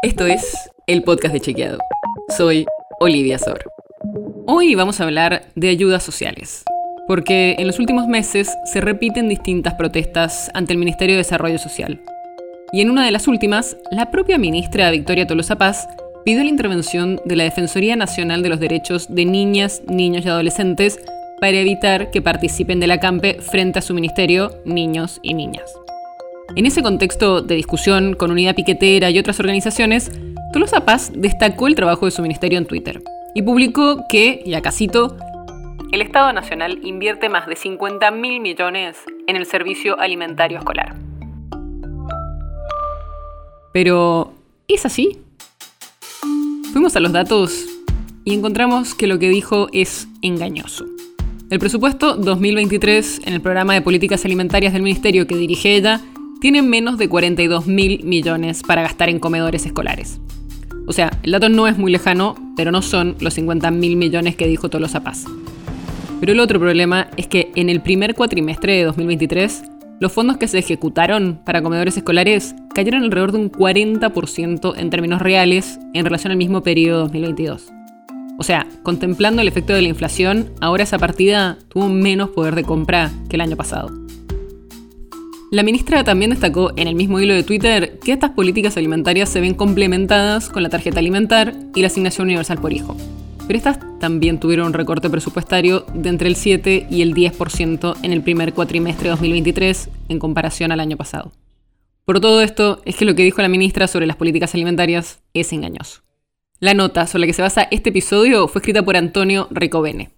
Esto es el podcast de Chequeado. Soy Olivia Sor. Hoy vamos a hablar de ayudas sociales, porque en los últimos meses se repiten distintas protestas ante el Ministerio de Desarrollo Social. Y en una de las últimas, la propia ministra Victoria Tolosa Paz pidió la intervención de la Defensoría Nacional de los Derechos de Niñas, Niños y Adolescentes para evitar que participen de la CAMPE frente a su ministerio, niños y niñas. En ese contexto de discusión con Unidad Piquetera y otras organizaciones, Tolosa Paz destacó el trabajo de su ministerio en Twitter y publicó que, y acá cito, el Estado Nacional invierte más de 50 mil millones en el servicio alimentario escolar. Pero, ¿es así? Fuimos a los datos y encontramos que lo que dijo es engañoso. El presupuesto 2023 en el programa de políticas alimentarias del ministerio que dirige ella tiene menos de 42 mil millones para gastar en comedores escolares. O sea, el dato no es muy lejano, pero no son los 50 mil millones que dijo Tolosa Paz. Pero el otro problema es que en el primer cuatrimestre de 2023, los fondos que se ejecutaron para comedores escolares cayeron alrededor de un 40% en términos reales en relación al mismo periodo 2022. O sea, contemplando el efecto de la inflación, ahora esa partida tuvo menos poder de compra que el año pasado. La ministra también destacó en el mismo hilo de Twitter que estas políticas alimentarias se ven complementadas con la tarjeta alimentar y la asignación universal por hijo. Pero estas también tuvieron un recorte presupuestario de entre el 7 y el 10% en el primer cuatrimestre de 2023 en comparación al año pasado. Por todo esto es que lo que dijo la ministra sobre las políticas alimentarias es engañoso. La nota sobre la que se basa este episodio fue escrita por Antonio Ricovene.